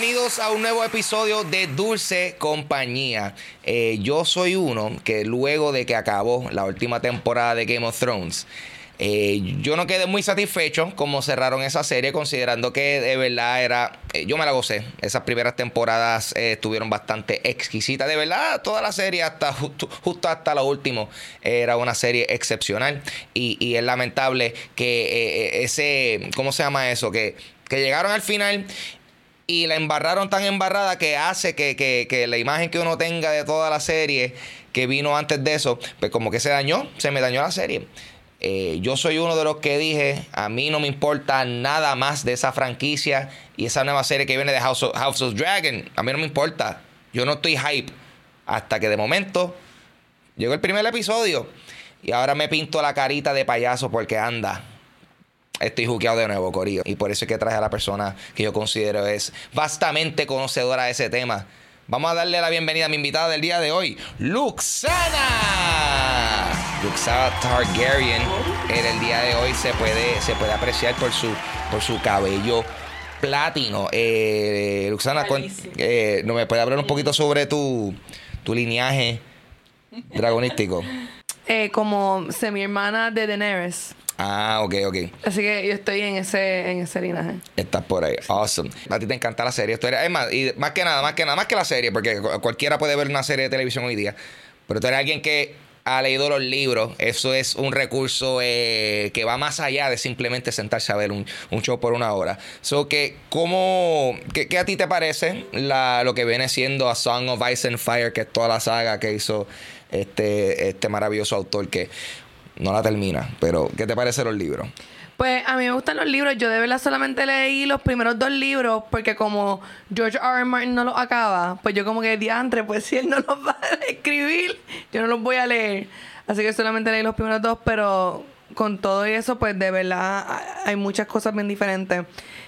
Bienvenidos a un nuevo episodio de Dulce Compañía. Eh, yo soy uno que luego de que acabó la última temporada de Game of Thrones, eh, yo no quedé muy satisfecho como cerraron esa serie, considerando que de verdad era. eh, yo me la gocé. Esas primeras temporadas estuvieron bastante exquisitas. De verdad, toda la serie, hasta justo, hasta lo último, era una serie excepcional. Y, y es lamentable que ese. ¿Cómo se llama eso? Que, que llegaron al final y la embarraron tan embarrada que hace que, que- que la imagen que uno tenga de toda la serie que vino antes de eso, pues como que se dañó, se me dañó la serie. Eh, yo soy uno de los que dije, a mí no me importa nada más de esa franquicia y esa nueva serie que viene de House of, House of Dragon, a mí no me importa. Yo no estoy hype hasta que de momento llegó el primer episodio y ahora me pinto la carita de payaso porque anda. Estoy juqueado de nuevo, Corillo. Y por eso es que traje a la persona que yo considero es vastamente conocedora de ese tema. Vamos a darle la bienvenida a mi invitada del día de hoy, Luxana. Luxana Targaryen. En el día de hoy se puede, se puede apreciar por su, por su cabello platino. Eh, Luxana, eh, ¿no me puede hablar un poquito sobre tu, tu lineaje dragonístico? Eh, como semi hermana de Daenerys. Ah, ok, ok. Así que yo estoy en ese, en ese linaje. Estás por ahí. Awesome. A ti te encanta la serie. Esto era- es más, y más que nada, más que nada, más que la serie, porque cu- cualquiera puede ver una serie de televisión hoy día. Pero tú eres alguien que ha leído los libros. Eso es un recurso eh, que va más allá de simplemente sentarse a ver un, un show por una hora. So que, ¿cómo, qué, qué a ti te parece la, lo que viene siendo A Song of Ice and Fire, que es toda la saga que hizo este, este maravilloso autor que no la termina? Pero, ¿qué te parecen los libros? Pues a mí me gustan los libros. Yo de verdad solamente leí los primeros dos libros porque como George R. R. Martin no los acaba, pues yo como que diantre, pues si él no los va a escribir, yo no los voy a leer. Así que solamente leí los primeros dos, pero con todo y eso, pues de verdad hay muchas cosas bien diferentes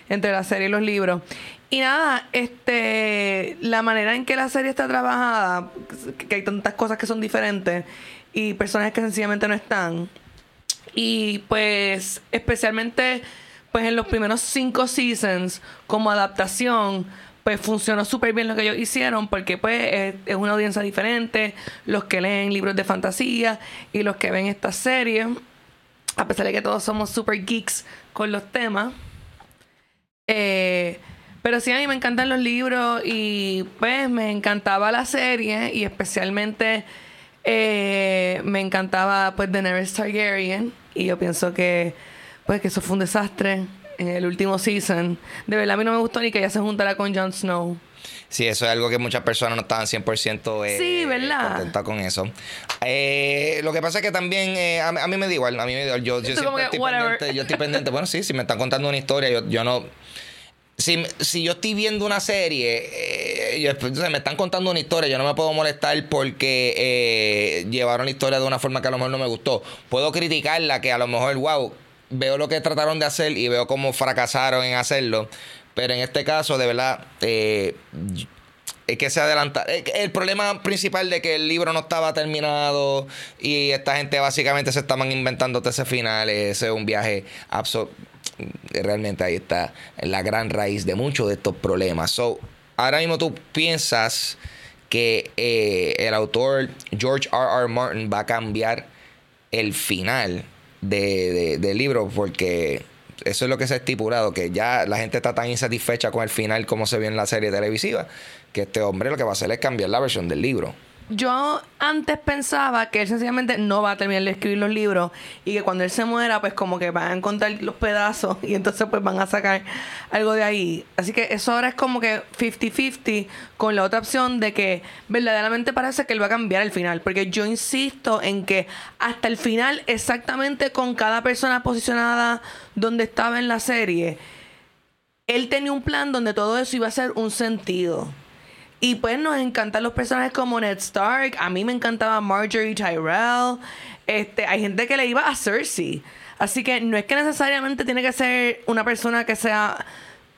entre la serie y los libros. Y nada, este, la manera en que la serie está trabajada, que hay tantas cosas que son diferentes y personajes que sencillamente no están. Y pues especialmente pues en los primeros cinco seasons como adaptación pues funcionó súper bien lo que ellos hicieron porque pues es, es una audiencia diferente, los que leen libros de fantasía y los que ven esta serie, a pesar de que todos somos super geeks con los temas. Eh, pero sí, a mí me encantan los libros y pues me encantaba la serie y especialmente eh, me encantaba pues Daenerys Targaryen y yo pienso que pues que eso fue un desastre en el último season. De verdad a mí no me gustó ni que ella se juntara con Jon Snow. Sí, eso es algo que muchas personas no estaban 100% eh, Sí, ¿verdad? contentas con eso. Eh, lo que pasa es que también eh, a, a mí me da igual, a mí me da igual. Yo, yo siempre estoy pendiente, yo estoy pendiente. Bueno, sí, si me están contando una historia, yo, yo no... Si, yo estoy viendo una serie, eh, yo- entonces me están contando una historia, yo no me puedo molestar porque eh, llevaron la historia de una forma que a lo mejor no me gustó. Puedo criticarla, que a lo mejor, wow, veo lo que trataron de hacer y veo cómo fracasaron en hacerlo. Pero en este caso, de verdad, eh, es que se adelanta. El problema principal de que el libro no estaba terminado y esta gente básicamente se estaban inventando ese final, ese es un viaje absoluto. Realmente ahí está la gran raíz de muchos de estos problemas. So, ahora mismo tú piensas que eh, el autor George R. R. Martin va a cambiar el final de, del libro porque eso es lo que se ha estipulado, que ya la gente está tan insatisfecha con el final como se ve en la serie televisiva, que este hombre lo que va a hacer es cambiar la versión del libro yo antes pensaba que él sencillamente no va a terminar de escribir los libros y que cuando él se muera, pues como que van a encontrar los pedazos y entonces pues van a sacar algo de ahí. Así que eso ahora es como que 50-50 con la otra opción de que verdaderamente parece que él va a cambiar el final. Porque yo insisto en que hasta el final, exactamente con cada persona posicionada donde estaba en la serie, él tenía un plan donde todo eso iba a ser un sentido. Y pues nos encantan los personajes como Ned Stark. A mí me encantaba Marjorie Tyrell. Este, hay gente que le iba a Cersei. Así que no es que necesariamente tiene que ser una persona que sea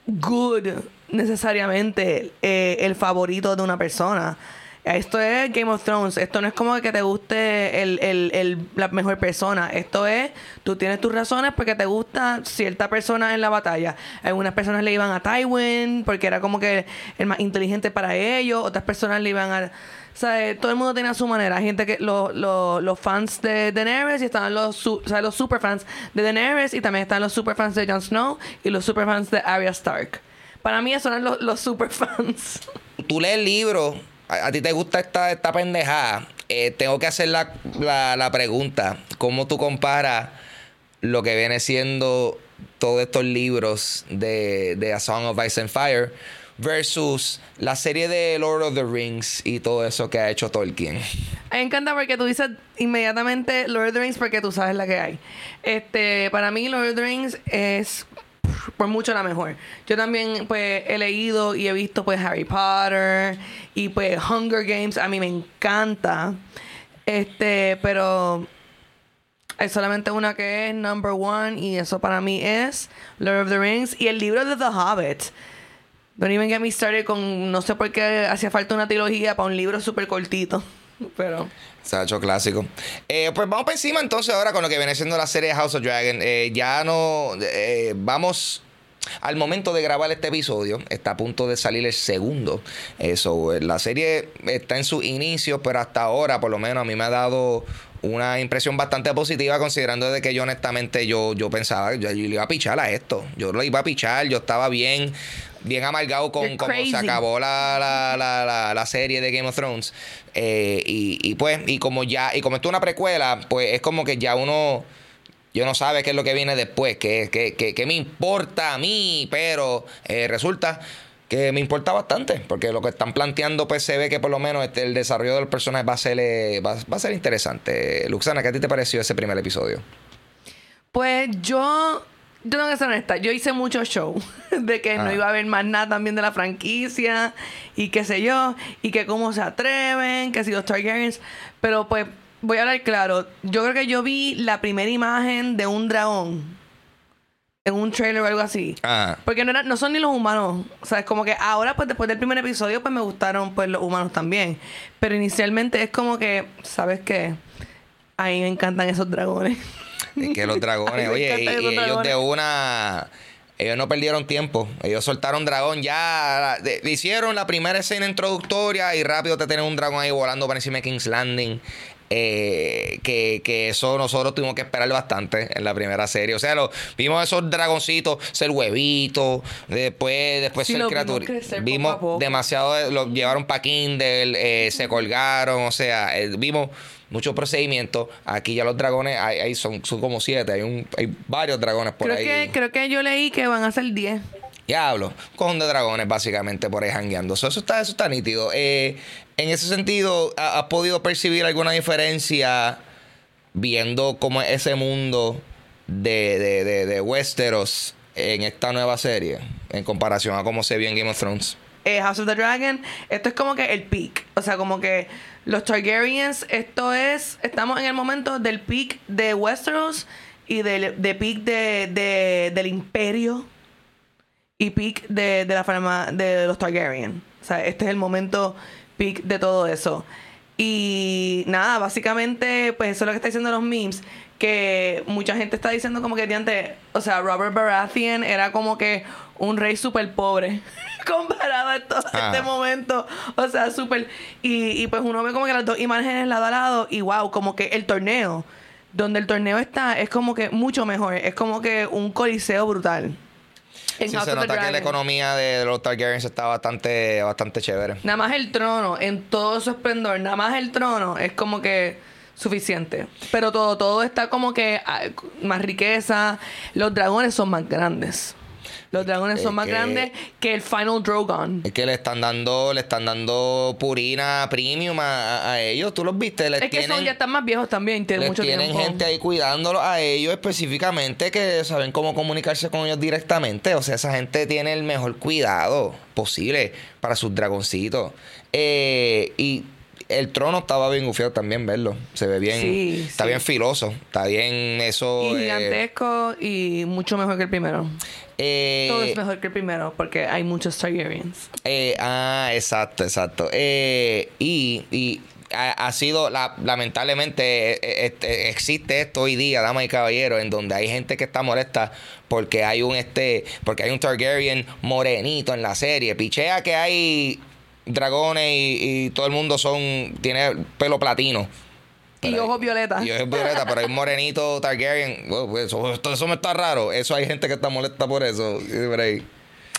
good necesariamente eh, el favorito de una persona. Esto es Game of Thrones. Esto no es como que te guste el, el, la mejor persona. Esto es, tú tienes tus razones porque te gusta cierta persona en la batalla. Algunas personas le iban a Tywin porque era como que el más inteligente para ellos. Otras personas le iban a... O sea, todo el mundo tiene a su manera. Hay gente que los los fans de Daenerys y están los, o sea, los superfans de Daenerys y también están los superfans de Jon Snow y los superfans de Arya Stark. Para mí esos son los, los superfans. Tú lees el libro a, ti te gusta esta, esta pendejada, eh, tengo que hacer la, la, pregunta, ¿cómo tú comparas lo que viene siendo todos estos libros de, de A Song of Ice and Fire versus la serie de Lord of the Rings y todo eso que ha hecho Tolkien. Me encanta porque tú dices inmediatamente Lord of the Rings porque tú sabes la que hay. Este, para mí Lord of the Rings es por mucho la mejor. Yo también pues he leído y he visto pues Harry Potter y pues Hunger Games, a mí me encanta. Este, pero hay solamente una que es number one y eso para mí es Lord of the Rings y el libro de The Hobbit. Don't even get me started con no sé por qué hacía falta una trilogía para un libro súper cortito. Pero. Se clásico. Eh, pues vamos para encima entonces ahora con lo que viene siendo la serie House of Dragon. Eh, ya no. Eh, vamos. Al momento de grabar este episodio, está a punto de salir el segundo. Eso, la serie está en su inicio, pero hasta ahora, por lo menos, a mí me ha dado una impresión bastante positiva considerando de que yo honestamente yo, yo pensaba que yo, le iba a pichar a esto. Yo lo iba a pichar, yo estaba bien, bien amargado con cómo se acabó la, la, la, serie de Game of Thrones. Eh, y, y, pues, y como ya, y como esto es una precuela, pues es como que ya uno yo no sabe qué es lo que viene después, qué, qué, qué, qué me importa a mí, pero eh, resulta que me importa bastante, porque lo que están planteando, pues se ve que por lo menos este, el desarrollo del personaje va a ser, eh, va, a ser interesante. Luxana, ¿qué a ti te pareció ese primer episodio? Pues yo yo tengo que ser honesta, yo hice mucho show de que no ah. iba a haber más nada también de la franquicia y qué sé yo, y que cómo se atreven, que si los Targaryens, pero pues voy a hablar claro, yo creo que yo vi la primera imagen de un dragón en un trailer o algo así. Ah. Porque no, no son ni los humanos. O sea, es como que ahora, pues después del primer episodio, pues me gustaron pues los humanos también. Pero inicialmente es como que, ¿sabes qué? A mí me encantan esos dragones. Es que los dragones, oye, y, ellos de una ellos no perdieron tiempo. Ellos soltaron dragón ya. hicieron la primera escena introductoria y rápido te tienen un dragón ahí volando para encima de King's Landing. Eh, que, eso nosotros tuvimos que esperar bastante en la primera serie. O sea, lo, vimos esos dragoncitos, ser huevito, después, después ser criatura. Vimos, demasiado, lo llevaron para Kindle, eh, se colgaron, o sea, eh, vimos muchos procedimientos. Aquí ya los dragones hay, son, son como siete, hay, un, hay varios dragones por ahí. Que, creo que yo leí que van a ser diez. Diablo, con de dragones básicamente por ahí jangueando. eso, está, eso está nítido. Eh, en ese sentido, ¿has podido percibir alguna diferencia viendo cómo es ese mundo de, de, de, Westeros en esta nueva serie en comparación a cómo se vio en Game of Thrones? Eh, House of the Dragon, esto es como que el peak. O sea, como que los Targaryens, esto es, estamos en el momento del peak de Westeros y del de peak de, del imperio y peak de, de la forma de los Targaryen. O sea, este es el momento peak de todo eso. Y nada, básicamente, pues eso es lo que está diciendo los memes. Que mucha gente está diciendo como que antes, o sea, Robert Baratheon era como que un rey súper pobre comparado a todo Ah. este momento. O sea, súper. Y, y pues uno ve como que las dos imágenes lado a lado y wow, como que el torneo, donde el torneo está, es como que mucho mejor. Es como que un coliseo brutal. En Sí, House se of the nota que la economía de los Targaryens está bastante, bastante chévere. Nada más el trono, en todo su esplendor, nada más el trono es como que suficiente. Pero todo, todo está como que ah, más riqueza. Los dragones son más grandes. Los dragones Es son más que- grandes que el Final Drogon. Es que le están dando, le están dando purina premium a, ellos. ¿Tú los viste? Les Es que tienen, son ya están más viejos también, tienen les mucho tienen tiempo. gente ahí cuidándolos a ellos específicamente que saben cómo comunicarse con ellos directamente. O sea, esa gente tiene el mejor cuidado posible para sus dragoncitos. Eh, y el trono estaba bien gufiado también verlo. Se ve bien, Sí, está sí. bien filoso. Está bien eso. Y eh, gigantesco y mucho mejor que el primero. eh, Todo es mejor que el primero porque hay muchos Targaryens. Eh, ah, exacto, exacto. Eh, y y ha, ha sido, la, lamentablemente, eh, este, existe esto hoy día, damas y caballeros, en donde hay gente que está molesta porque hay un este, porque hay un Targaryen morenito en la serie. Pichea que hay dragones y, y todo el mundo son, tiene pelo platino. Y Pero ojos violetas. Y ojos violeta, pero hay un morenito Targaryen. Pues, eso, esto- eso me está raro. Eso hay gente que está molesta por eso. Ahí.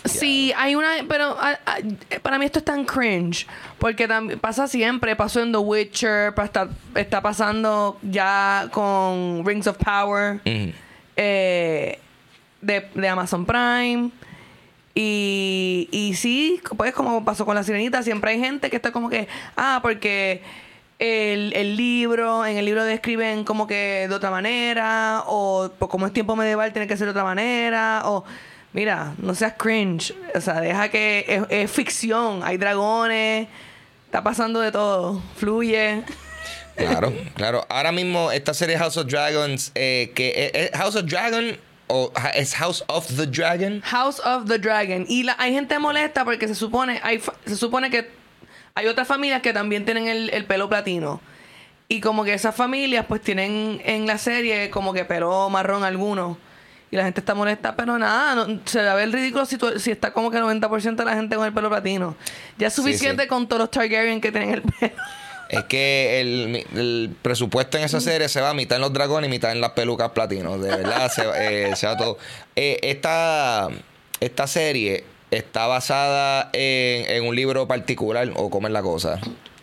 Sí, hay una, pero ah, para mí esto es tan cringe, porque tam- pasa siempre, pasó en The Witcher, está, está pasando ya con Rings of Power eh, de, de Amazon Prime. Y, y sí, pues como pasó con la sirenita, siempre hay gente que está como que, ah, porque el, el libro, en el libro describen como que de otra manera, o como es tiempo medieval tiene que ser de otra manera, o mira, no seas cringe, o sea, deja que es, ficción, hay dragones, está pasando de todo, fluye. Claro, claro. Ahora mismo esta serie House of Dragons, eh, que es, es House of Dragon o es House of the Dragon. House of the Dragon. Y la, hay gente molesta porque se supone, hay, se supone que hay otras familias que también tienen el, el pelo platino. Y como que esas familias pues tienen en la serie como que pelo marrón algunos. Y la gente está molesta, pero nada, no- se va a ver ridículo si, tú- si está como que el 90% de la gente con el pelo platino. Ya es Sí, suficiente sí. con todos los Targaryen que tienen el pelo. Es que el, presupuesto en esa serie se va mitad en los dragones y mitad en las pelucas platinos. De verdad, se, eh, se va todo. Eh, esta, esta serie está basada en, en un libro particular, o cómo es la cosa.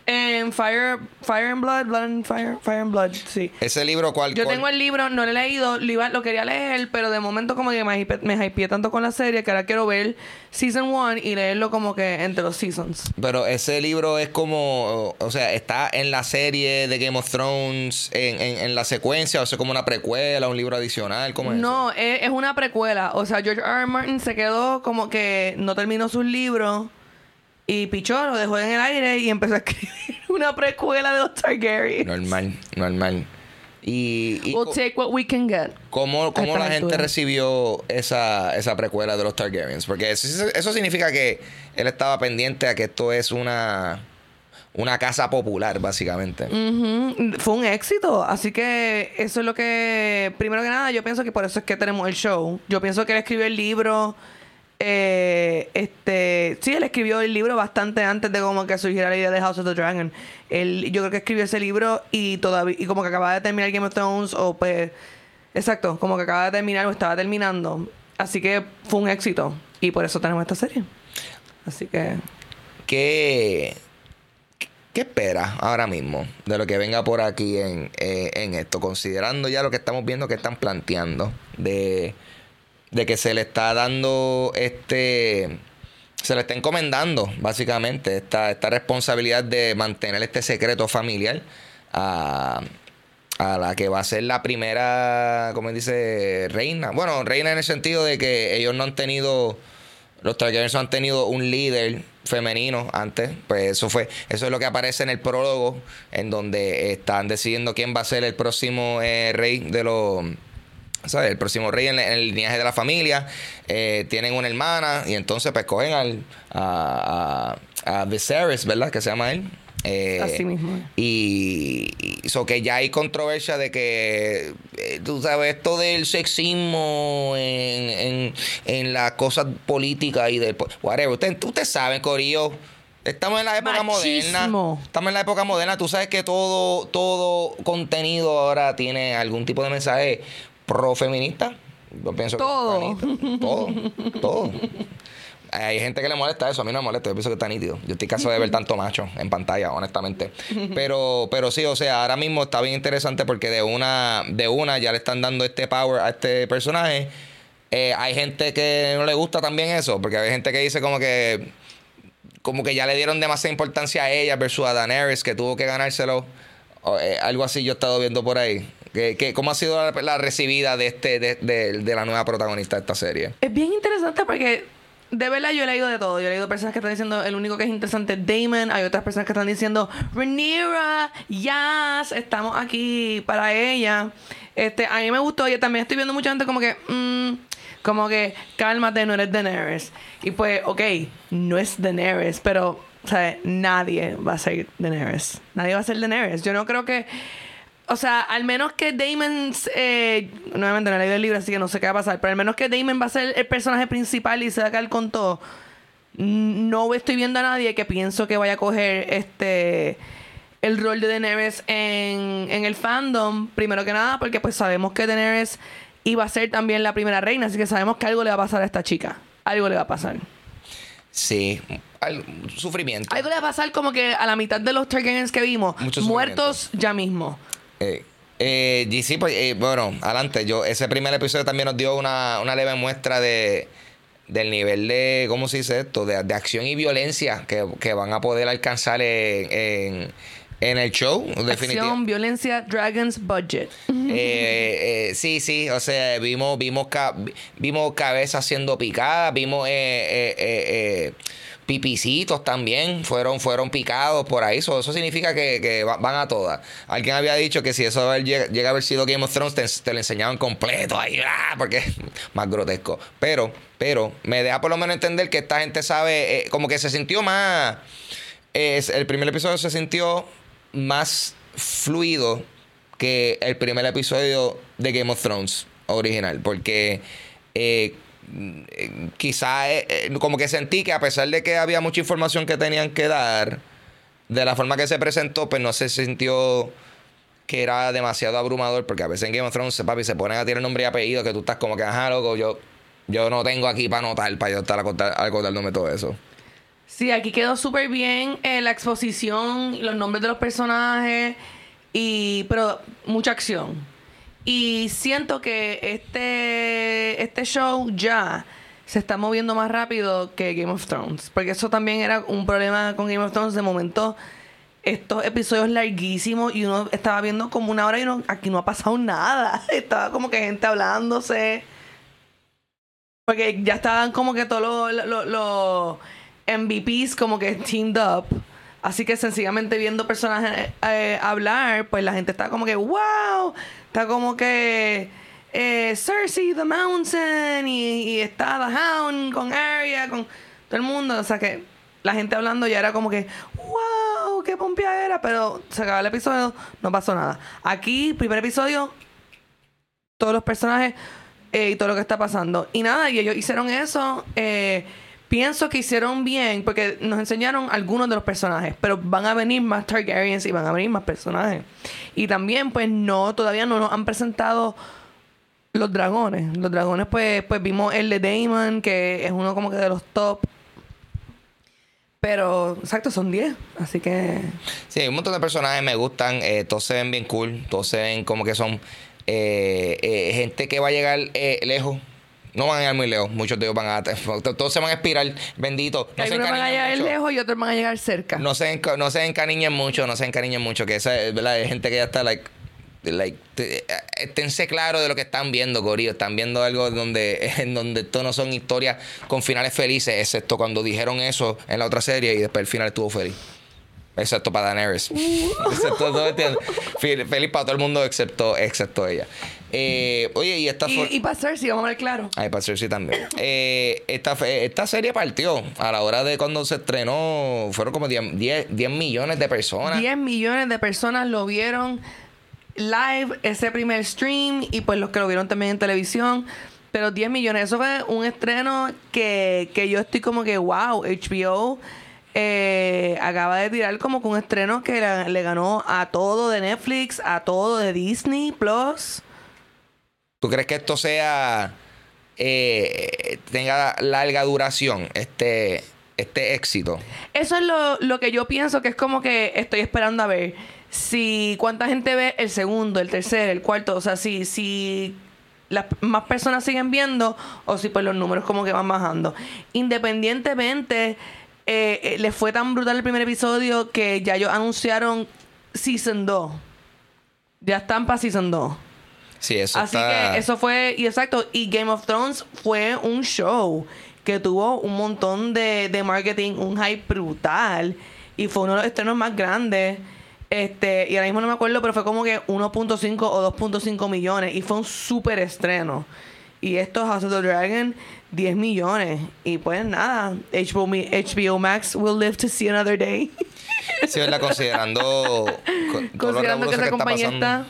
En Fire, Fire and Blood, Blood and Fire, Fire and Blood, sí. Ese libro, ¿cuál? Yo cuál- tengo el libro, no lo he leído, lo, quería leer, pero de momento como que me, me hypeé tanto con la serie que ahora quiero ver Season 1 y leerlo como que entre los seasons. Pero ese libro es como, o sea, está en la serie de Game of Thrones, en, en, en la secuencia, o sea, como una precuela, un libro adicional, ¿cómo es? eso? No, es, es una precuela. O sea, George R. R. Martin se quedó como que no terminó sus libros y pichó, lo dejó en el aire y empezó a escribir una precuela de los Targaryen. Normal, normal. Y, y We'll take what we can get. ¿cómo, cómo la gente altura. recibió esa, esa precuela de los Targaryens? Porque eso, eso significa que él estaba pendiente a que esto es una, una casa popular, básicamente. Ujú. Fue un éxito. Así que eso es lo que, primero que nada, yo pienso que por eso es que tenemos el show. Yo pienso que él escribió el libro. Eh, este sí él escribió el libro bastante antes de como que surgiera la idea de House of the Dragon. Él yo creo que escribió ese libro y todavía y como que acababa de terminar Game of Thrones o pues exacto como que acaba de terminar o estaba terminando. Así que fue un éxito y por eso tenemos esta serie. Así que ¿Qué, ¿Qué esperas ahora mismo de lo que venga por aquí en, eh, en esto? Considerando ya lo que estamos viendo que están planteando, de, de que se le está dando este. Se le está encomendando, básicamente, esta, esta responsabilidad de mantener este secreto familiar a, a la que va a ser la primera, como dice, reina. Bueno, reina en el sentido de que ellos no han tenido los Targaryens han tenido un líder femenino antes, pues eso fue, eso es lo que aparece en el prólogo, en donde están decidiendo quién va a ser el próximo eh, rey de los, ¿sabes? El próximo rey en, en el linaje de la familia. Eh, tienen una hermana y entonces pues cogen al, a, a, a Viserys, ¿verdad? Que se llama él. Eh, Así mismo. Y, y so que ya hay controversia de que, eh, tú sabes, esto del sexismo en, en, en las cosas políticas y del... Whatever. Ustedes usted saben, Corillo. Estamos en la época moderna. Machismo. Estamos en la época moderna. Tú sabes que todo, todo contenido ahora tiene algún tipo de mensaje pro-feminista. Yo pienso que Todo. nítido. Todo. Todo. Hay gente que le molesta eso, a mí no me molesta, yo pienso que está nítido. Yo estoy cansado de ver tanto macho en pantalla, honestamente. Pero, pero sí, o sea, ahora mismo está bien interesante porque de una, de una ya le están dando este power a este personaje. Eh, hay gente que no le gusta también eso, porque hay gente que dice como que como que ya le dieron demasiada importancia a ella versus a Daenerys, que tuvo que ganárselo. O, eh, algo así yo he estado viendo por ahí. ¿Qué, qué- cómo ha sido la, la recibida de este de, de- de la nueva protagonista de esta serie? Es bien interesante porque de verdad yo he leído de todo. Yo he leído personas que están diciendo el único que es interesante es Damon. Hay otras personas que están diciendo Rhaenyra, yes, estamos aquí para ella. Este, a mí me gustó. Yo también estoy viendo mucha gente como que, mm, como que, cálmate, no eres Daenerys. Y pues, ok, no es Daenerys, pero, sea, nadie va a ser Daenerys. Nadie va a ser Daenerys. Yo no creo que. O sea, al menos que Damon, eh, nuevamente no he leído el libro, así que no sé qué va a pasar, pero al menos que Damon va a ser el personaje principal y se va a quedar con todo, no estoy viendo a nadie que pienso que vaya a coger este el rol de Daenerys en, en el fandom, primero que nada, porque pues sabemos que Daenerys iba a ser también la primera reina, así que sabemos que algo le va a pasar a esta chica. Algo le va a pasar. Sí, sufrimiento. Algo le va a pasar como que a la mitad de los Targaryens que vimos, muertos ya mismo. Eh, eh, y sí, pues, eh, bueno, adelante. Yo, ese primer episodio también nos dio una, una leve muestra de del nivel de, ¿cómo se dice esto? De, de acción y violencia que, que van a poder alcanzar en, en, en el show, definitivamente. Acción, violencia, dragons, budget. Eh, eh, sí, sí, o sea, vimos, vimos, ca- vimos cabezas siendo picadas, vimos eh, eh, eh, eh, pipicitos también, fueron, fueron picados por ahí, so, eso significa que, que va- van a todas. Alguien había dicho que si eso llega, a haber sido Game of Thrones, te, lo enseñaban completo ahí, ¡ah! porque es más grotesco. Pero, pero, me deja por lo menos entender que esta gente sabe, eh, como que se sintió más, el primer episodio se sintió más fluido que el primer episodio de Game of Thrones original. Porque eh, quizá eh, eh, como que sentí que a pesar de que había mucha información que tenían que dar, de la forma que se presentó, pues no se sintió que era demasiado abrumador. Porque a veces en Game of Thrones, papi, se ponen a tirar nombre y apellido que tú estás como que, ajá, loco, yo, yo no tengo aquí para anotar, para yo estar acordándome todo eso. Sí, aquí quedó súper bien eh, la exposición, los nombres de los personajes, y pero mucha acción. Y siento que este, este show ya se está moviendo más rápido que Game of Thrones. Porque eso también era un problema con Game of Thrones. De momento, estos episodios larguísimos y uno estaba viendo como una hora y uno, aquí no ha pasado nada. Estaba como que gente hablándose. Porque ya estaban como que todos los, los- los MVPs como que teamed up. Así que sencillamente viendo personajes eh, hablar, pues la gente está como que, wow, está como que eh, Cersei the Mountain y, está The Hound con Arya, con todo el mundo. O sea que la gente hablando ya era como que, wow, qué pompia era, pero se acaba el episodio, no pasó nada. Aquí, primer episodio, todos los personajes eh, y todo lo que está pasando. Y nada, y ellos hicieron eso. eh, pienso que hicieron bien porque nos enseñaron algunos de los personajes, pero van a venir más Targaryens y van a venir más personajes. Y también, pues no, todavía no nos han presentado los dragones. Los dragones, pues, pues vimos el de Damon, que es uno como que de los top. Pero, exacto, son 10. Así que. Sí, un montón de personajes me gustan, eh, todos se ven bien cool, todos se ven como que son eh, eh, gente que va a llegar eh, lejos. No van a llegar muy lejos, muchos de ellos van a... Todos se van a espirar, bendito. No se van a llegar mucho. lejos y otros van a llegar cerca. No se, no se encariñen mucho, no se encariñen mucho, que esa es verdad, hay gente que ya está like, like eh, esténse claros de lo que están viendo, Corillo. Están viendo algo donde, en donde esto no son historias con finales felices, excepto cuando dijeron eso en la otra serie y después el final estuvo feliz. Excepto para Daenerys. excepto todo, Feliz para todo el mundo excepto, excepto ella. Eh, oye, y esta. Y, y para Cersei, vamos a ver claro. Ay, para Cersei también. Eh, esta, esta serie partió a la hora de cuando se estrenó. Fueron como 10, 10 10 millones de personas. 10 millones de personas lo vieron live ese primer stream y pues los que lo vieron también en televisión. Pero 10 millones, eso fue un estreno que, que yo estoy como que, wow, HBO eh, acaba de tirar como que un estreno que la- le ganó a todo de Netflix, a todo de Disney Plus. ¿Tú crees que esto sea. eh, tenga larga duración, este, este éxito? Eso es lo, lo que yo pienso que es como que estoy esperando a ver si cuánta gente ve el segundo, el tercer, el cuarto, o sea, si, si las más personas siguen viendo o si pues los números como que van bajando. Independientemente, eh, eh, les fue tan brutal el primer episodio que ya ellos anunciaron Season 2. Ya están para Season 2. Sí, eso Así está- que eso fue, y exacto, y Game of Thrones fue un show que tuvo un montón de, de marketing, un hype brutal, y fue uno de los estrenos más grandes. Este, y ahora mismo no me acuerdo, pero fue como que 1.5 o 2.5 millones, y fue un súper estreno. Y esto, House of the Dragon, 10 millones. Y pues nada, HBO, HBO Max will live to see another day. Sí, ¿verdad? Considerando. con- Considerando que esa compañía pasando. está...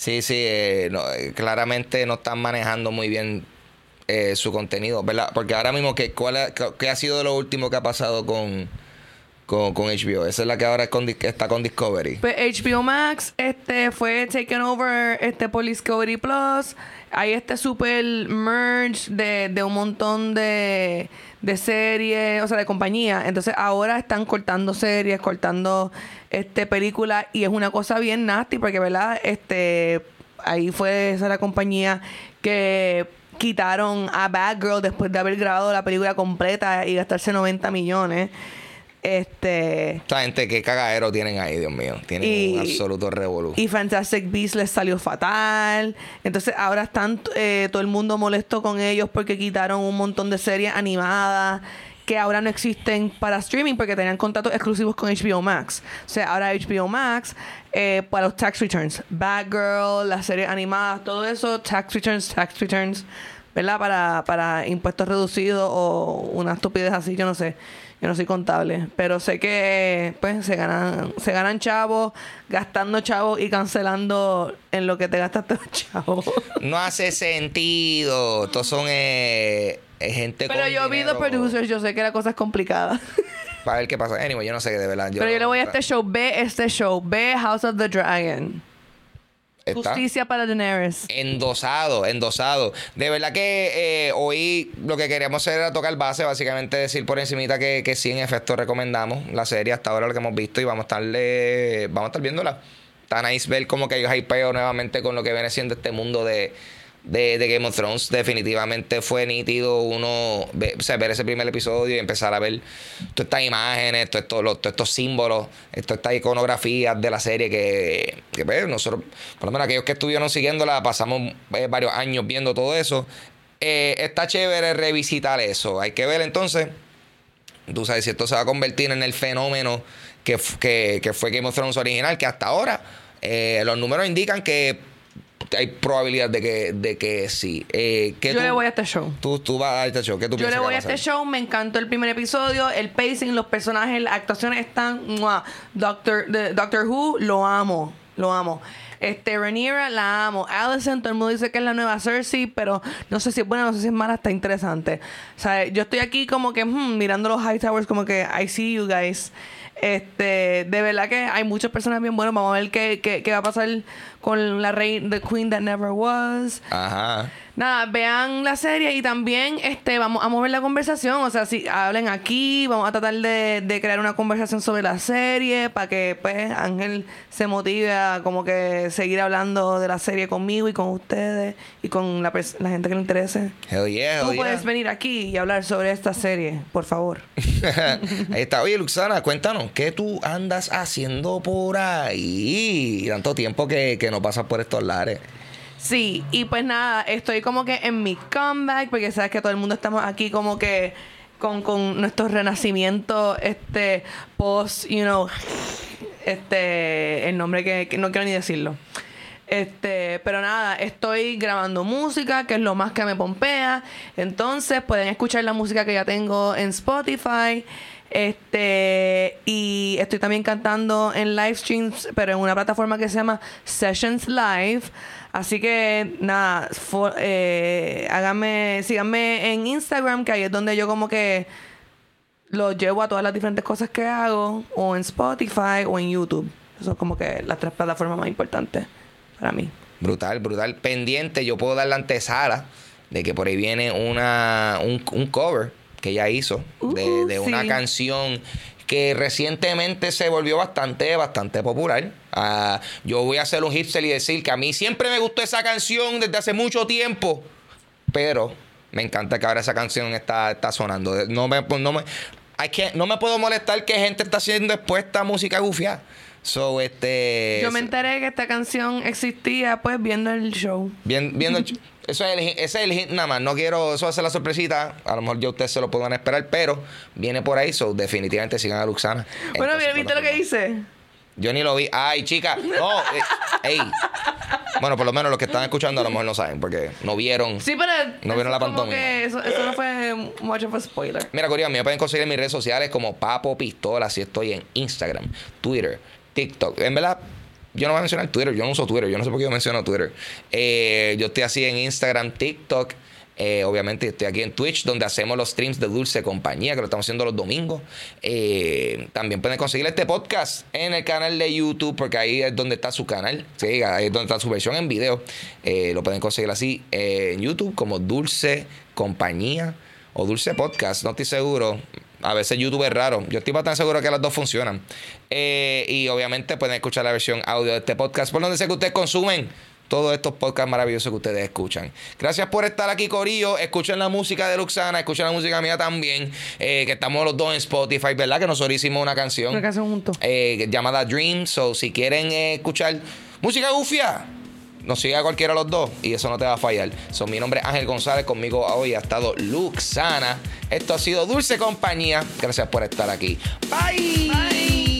Sí, sí, eh, no, eh, claramente no están manejando muy bien eh, su contenido, ¿verdad? Porque ahora mismo, ¿qué, cuál ha, qué- ha sido lo último que ha pasado con, con, con HBO? Esa es la que ahora es con está con Discovery. Pues HBO Max este fue taken over este por Discovery Plus. Hay este super merge de, de un montón de, de series, o sea, de compañías. Entonces ahora están cortando series, cortando este películas y es una cosa bien nasty porque, ¿verdad? Este ahí fue esa la compañía que quitaron a Bad Girl después de haber grabado la película completa y gastarse 90 millones. Este Esta gente, qué cagadero tienen ahí, Dios mío. Tienen Y- un absoluto revolú. y Fantastic Beasts les salió fatal. Entonces ahora están eh, todo el mundo molesto con ellos porque quitaron un montón de series animadas que ahora no existen para streaming porque tenían contratos exclusivos con HBO Max. O sea, ahora HBO Max eh, para los tax returns. Batgirl, las series animadas, todo eso, tax returns, tax returns, ¿verdad? Para, para impuestos reducidos o una estupidez así, yo no sé. Yo no soy contable, pero sé que pues se ganan, se ganan chavos, gastando chavos y cancelando en lo que te gastaste los chavos. No hace sentido. Estos son eh, eh, gente pero con yo vi The Producers, yo sé que la cosa es complicada. Para ver qué pasa. Anyway, yo no sé de verdad. pero yo le voy a este show, ve este show, ve House of the Dragon. Está Justicia para Daenerys. Endosado, endosado. De verdad que eh, hoy lo que queríamos hacer era tocar base, básicamente decir por encimita que, que sí, en efecto, recomendamos la serie hasta ahora lo que hemos visto y vamos a estarle, vamos a estar viéndola. Está nice ver como que yo hypeo nuevamente con lo que viene siendo este mundo de, de, Game of Thrones. Definitivamente fue nítido uno ver ese primer episodio y empezar a ver todas estas imágenes, todos todos estos símbolos, todas estas iconografías de la serie que, pues, nosotros, por lo menos aquellos que estuvieron siguiéndola, pasamos eh, varios años viendo todo eso. Eh, está chévere revisitar eso. Hay que ver entonces tú sabes si esto se va a convertir en el fenómeno que fue Game of Thrones original, que hasta ahora eh, los números indican que hay probabilidad de que, de que sí. Eh, ¿qué Yo tú- le voy a este show. Tú, tú vas a este show. ¿Qué tú Yo le voy a este show, me encantó el primer episodio, el pacing, los personajes, las actuaciones están. ¡mua! Doctor, Doctor Who, lo amo, lo amo. Este, Rhaenyra, la amo. Allison, todo el mundo dice que es la nueva Cersei, pero no sé si es buena, no sé si es mala, está interesante. O sea, yo estoy aquí como que hmm, mirando los High Towers, como que I see you guys. Este, de verdad que hay muchas personas bien buenas. Vamos a ver qué, qué, qué va a pasar con la rey, The Queen That Never Was. Ajá. Nada, vean la serie y también este vamos a mover la conversación. O sea, si hablen aquí, vamos a tratar de, de crear una conversación sobre la serie para que pues Ángel se motive a como que seguir hablando de la serie conmigo y con ustedes y con la, la gente que le interese. Hell yeah, Tú yeah. puedes venir aquí y hablar sobre esta serie, por favor. ahí está. Oye, Luxana, cuéntanos, ¿qué tú andas haciendo por ahí? Tanto tiempo que, que no pasas por estos lares. Sí, y pues nada, estoy como que en mi comeback, porque sabes que todo el mundo estamos aquí como que con, con nuestros renacimientos, este, post, you know, este, el nombre que, que no quiero ni decirlo. Este, pero nada, estoy grabando música, que es lo más que me pompea. Entonces pueden escuchar la música que ya tengo en Spotify. Este, y estoy también cantando en live streams, pero en una plataforma que se llama Sessions Live. Así que nada, fo- eh, háganme, síganme en Instagram, que ahí es donde yo como que lo llevo a todas las diferentes cosas que hago, o en Spotify o en YouTube. Son como que las tres plataformas más importantes para mí. Brutal, brutal. Pendiente, yo puedo dar la antesala de que por ahí viene una, un, un cover que ella hizo de, Uh, de una sí. canción que recientemente se volvió bastante, bastante popular. Ah, yo voy a hacer un hipster y decir que a mí siempre me gustó esa canción desde hace mucho tiempo, pero me encanta que ahora esa canción está, está sonando. No me, no me, no me puedo molestar que gente está siendo expuesta a música gufia. So, este. Yo me enteré que esta canción existía pues viendo el show. Bien, viendo el eso es el, ese es el hit nada más. No quiero eso hacer la sorpresita. A lo mejor ya ustedes se lo puedan esperar, pero viene por ahí. So, definitivamente sigan a Luxana. Bueno, Entonces, ¿viste lo que hice? Yo ni lo vi. Ay, chica. No. eh, ey. Bueno, por lo menos los que están escuchando a lo mejor no saben porque no vieron. Sí, pero. No vieron la pantomima. que Eso, eso no fue much of a spoiler. Mira, Corea, me pueden conseguir en mis redes sociales como Papo Pistola. Así estoy en Instagram, Twitter, TikTok. En verdad, yo no voy a mencionar Twitter. Yo no uso Twitter. Yo no sé por qué yo menciono Twitter. Eh, yo estoy así en Instagram, TikTok. Eh, obviamente estoy aquí en Twitch, donde hacemos los streams de Dulce Compañía, que lo estamos haciendo los domingos. Eh, también pueden conseguir este podcast en el canal de YouTube, porque ahí es donde está su canal. Sí, ahí es donde está su versión en video. Eh, lo pueden conseguir así eh, en YouTube como Dulce Compañía o Dulce Podcast, no estoy seguro. A veces YouTube es raro. Yo estoy bastante seguro que las dos funcionan. Eh, y obviamente pueden escuchar la versión audio de este podcast por donde sea que ustedes consumen todos estos podcasts maravillosos que ustedes escuchan. Gracias por estar aquí, Corillo. Escuchen la música de Luxana, escuchen la música mía también. eh, que estamos los dos en Spotify, ¿verdad? Que nosotros hicimos una canción. Una canción juntos. eh, llamada Dream. So, si quieren eh, escuchar música gufia, nos sigue a cualquiera de los dos y eso no te va a fallar. Mi nombre es Ángel González, conmigo hoy ha estado Luxana. Esto ha sido Dulce Compañía. Gracias por estar aquí. Bye.